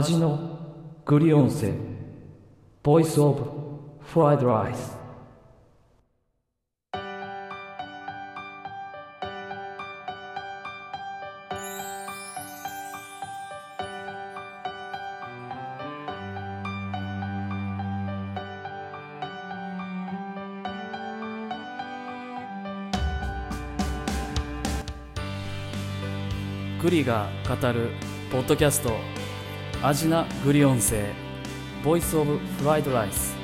味のグリオンセボイスオブフライドライス。が語るポッドキャストアジナグリ音声ボイスオブフライドライス。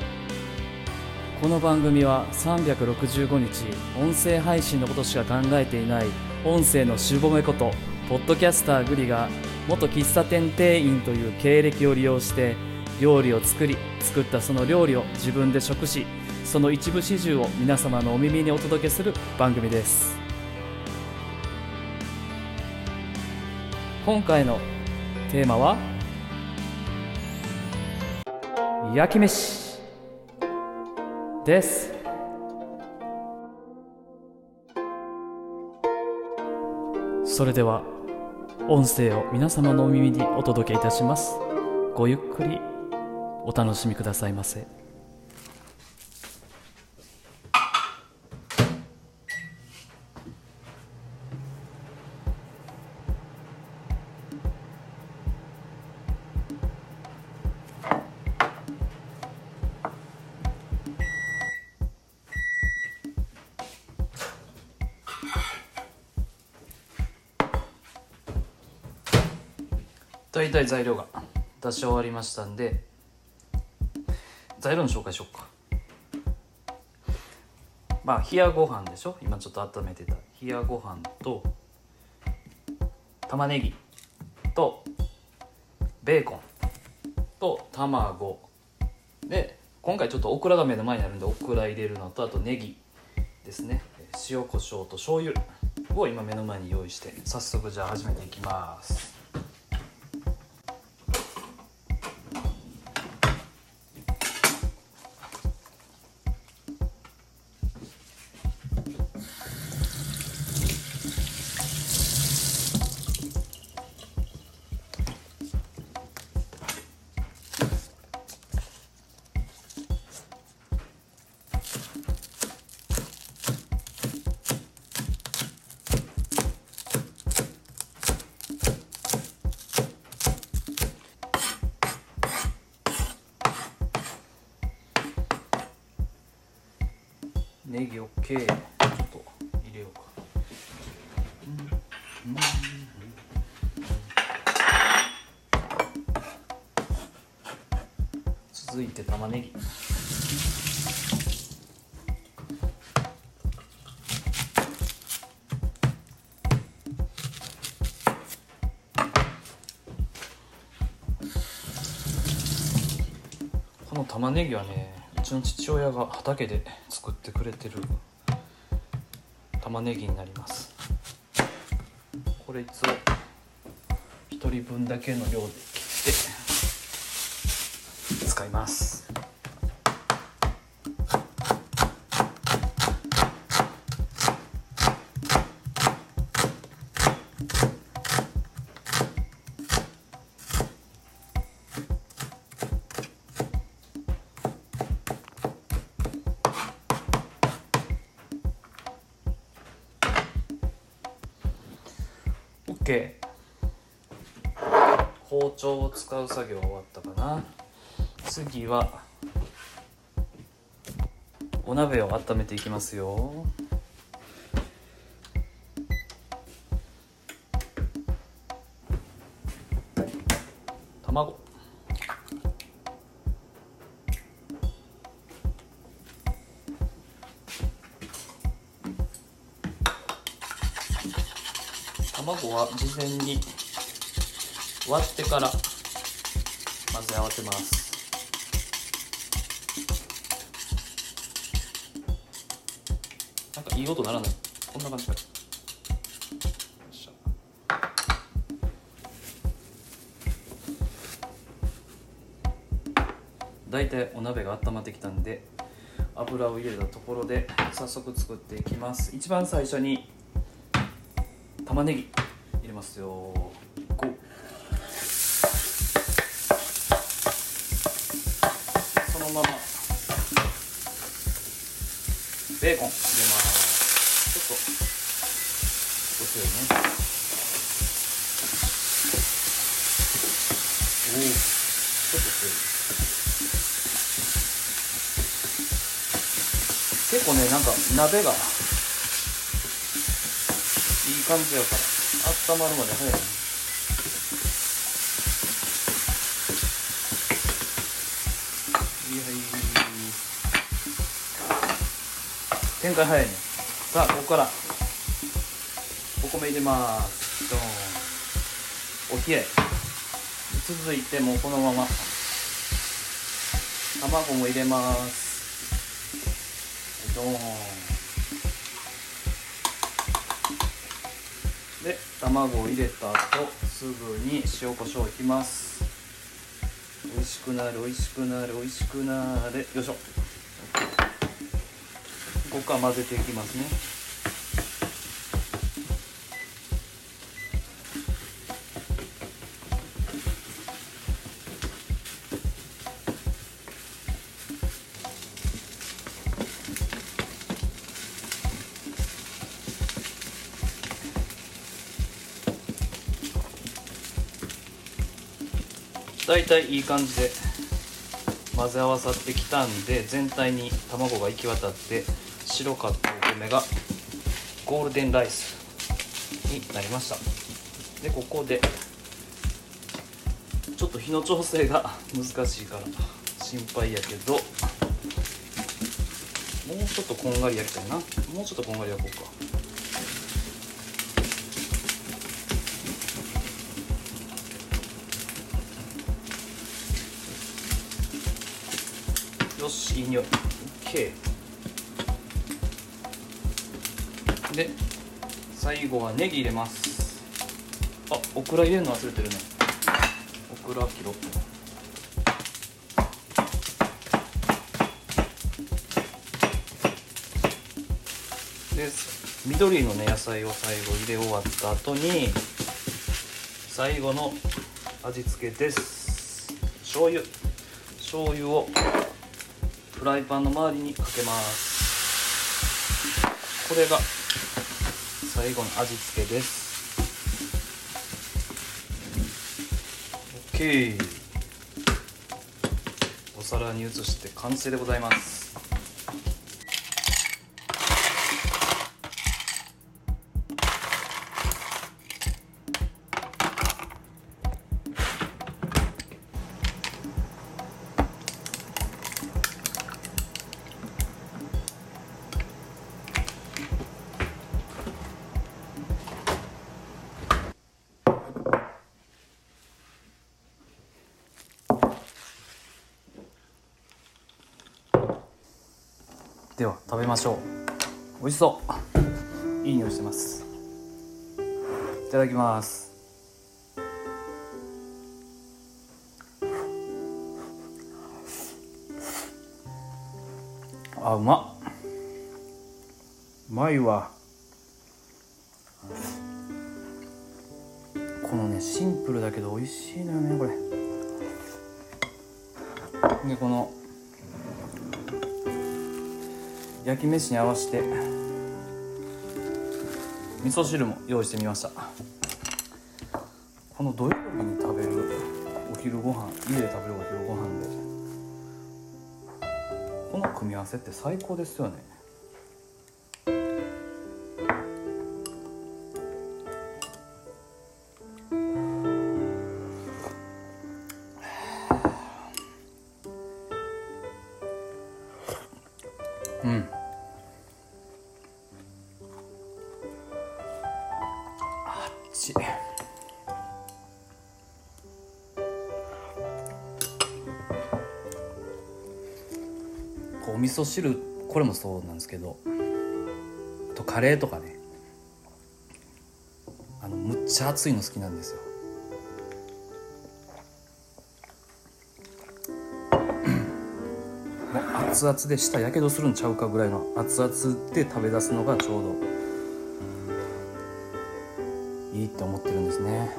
この番組は365日音声配信のことしか考えていない音声のしぼめことポッドキャスターグリが元喫茶店店員という経歴を利用して料理を作り作ったその料理を自分で食しその一部始終を皆様のお耳にお届けする番組です。今回のテーマは焼き飯です。それでは音声を皆様のお耳にお届けいたします。ごゆっくりお楽しみくださいませ。大体材料が出し終わりましたんで材料の紹介しようか。まあ冷やご飯でしょ？今ちょっと温めてた。冷やご飯と玉ねぎとベーコンと卵。で今回ちょっとオクラが目の前にあるんでオクラ入れるのとあとネギですね。塩コショウと醤油を今目の前に用意して早速じゃあ始めていきます。ネギ OK ちょっと入れようか。続いて玉ねぎ。この玉ねぎはねちの父親が畑で作ってくれてる玉ねぎになります。これいつ1人分だけの量で切って使います。包丁を使う作業終わったかな。次はお鍋を温めていきますよ。卵。卵は事前に割ってから混ぜ合わせます。なんかいい音ならない？こんな感じかよっしゃ。大体お鍋が温まってきたんで油を入れたところで早速作っていきます。一番最初に玉ねぎ入れますよ。ゴーそのまま。ベーコン。入れます。ちょっと。少し強いね。おおちょっと強い。結構ねなんか鍋がいい感じやから温まるまで早いいはい。展開早いね。さあここからお米入れますドーン。お冷え。続いてもこのまま。卵も入れます。ドーン。で卵を入れた後すぐに塩コショウいきます。美味しくなる美味しくなる美味しくなる。よいしょ。ここから混ぜていきますね。大体いい感じで混ぜ合わさってきたんで全体に卵が行き渡って白かったお米がゴールデンライスになりました。でここでちょっと火の調整が難しいから。心配やけどもうちょっとこんがり焼きたいな。もうちょっとこんがり焼こうか。よしいい匂い。OK で最後はネギ入れます。あオクラ入れるの忘れてるね。オクラ切ろう。で緑のね野菜を最後入れ終わった後に最後の味付けです。醤油。醤油をライパンの周りにかけます。これが最後の味付けです。OK お皿に移して完成でございます。では食べましょう。美味しそう。いい匂いしてます。いただきます。あうまうまいわ。このねシンプルだけど美味しいのよねこれ。でこの焼き飯に合わせて味噌汁も用意してみました。この土曜日に食べるお昼ご飯家で食べるお昼ご飯でこの組み合わせって最高ですよね。お味噌汁これもそうなんですけどとカレーとかね。あのむっちゃ熱いの好きなんですよ。熱々で舌やけどするんちゃうかぐらいの熱々で食べ出すのがちょうどいいって思ってるんですね。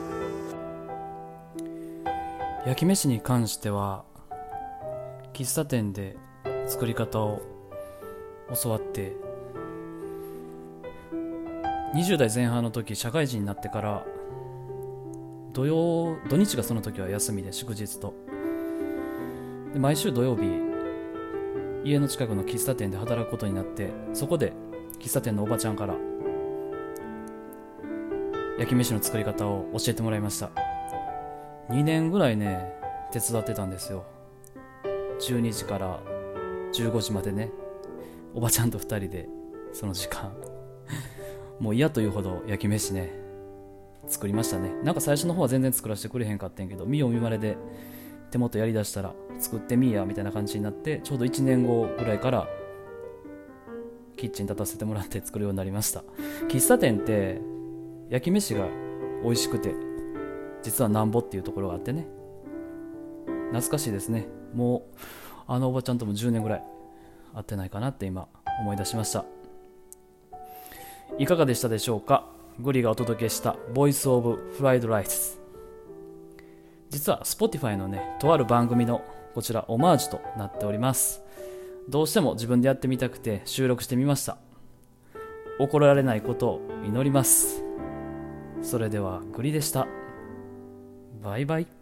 焼き飯に関しては喫茶店で作り方を教わって20代前半の時社会人になってから土曜土日がその時は休みで祝日と。で毎週土曜日家の近くの喫茶店で働くことになってそこで喫茶店のおばちゃんから焼き飯の作り方を教えてもらいました。2年ぐらいね手伝ってたんですよ。12時から15時までねおばちゃんと2人でその時間 もう嫌というほど焼き飯ね作りましたね。なんか最初の方は全然作らせてくれへんかってんけど見よう見まねで手元やりだしたら作ってみいやみたいな感じになってちょうど1年後ぐらいからキッチン立たせてもらって作るようになりました。喫茶店って焼き飯が美味しくて実はなんぼっていうところがあってね。懐かしいですね。もうあのおばちゃんとも10年ぐらい会ってないかなって今思い出しました。いかがでしたでしょうか？グリがお届けしたボイスオブフライドライス。実は Spotify のねとある番組のこちらオマージュとなっております。どうしても自分でやってみたくて収録してみました。怒られないことを祈ります。それではグリでした。バイバイ。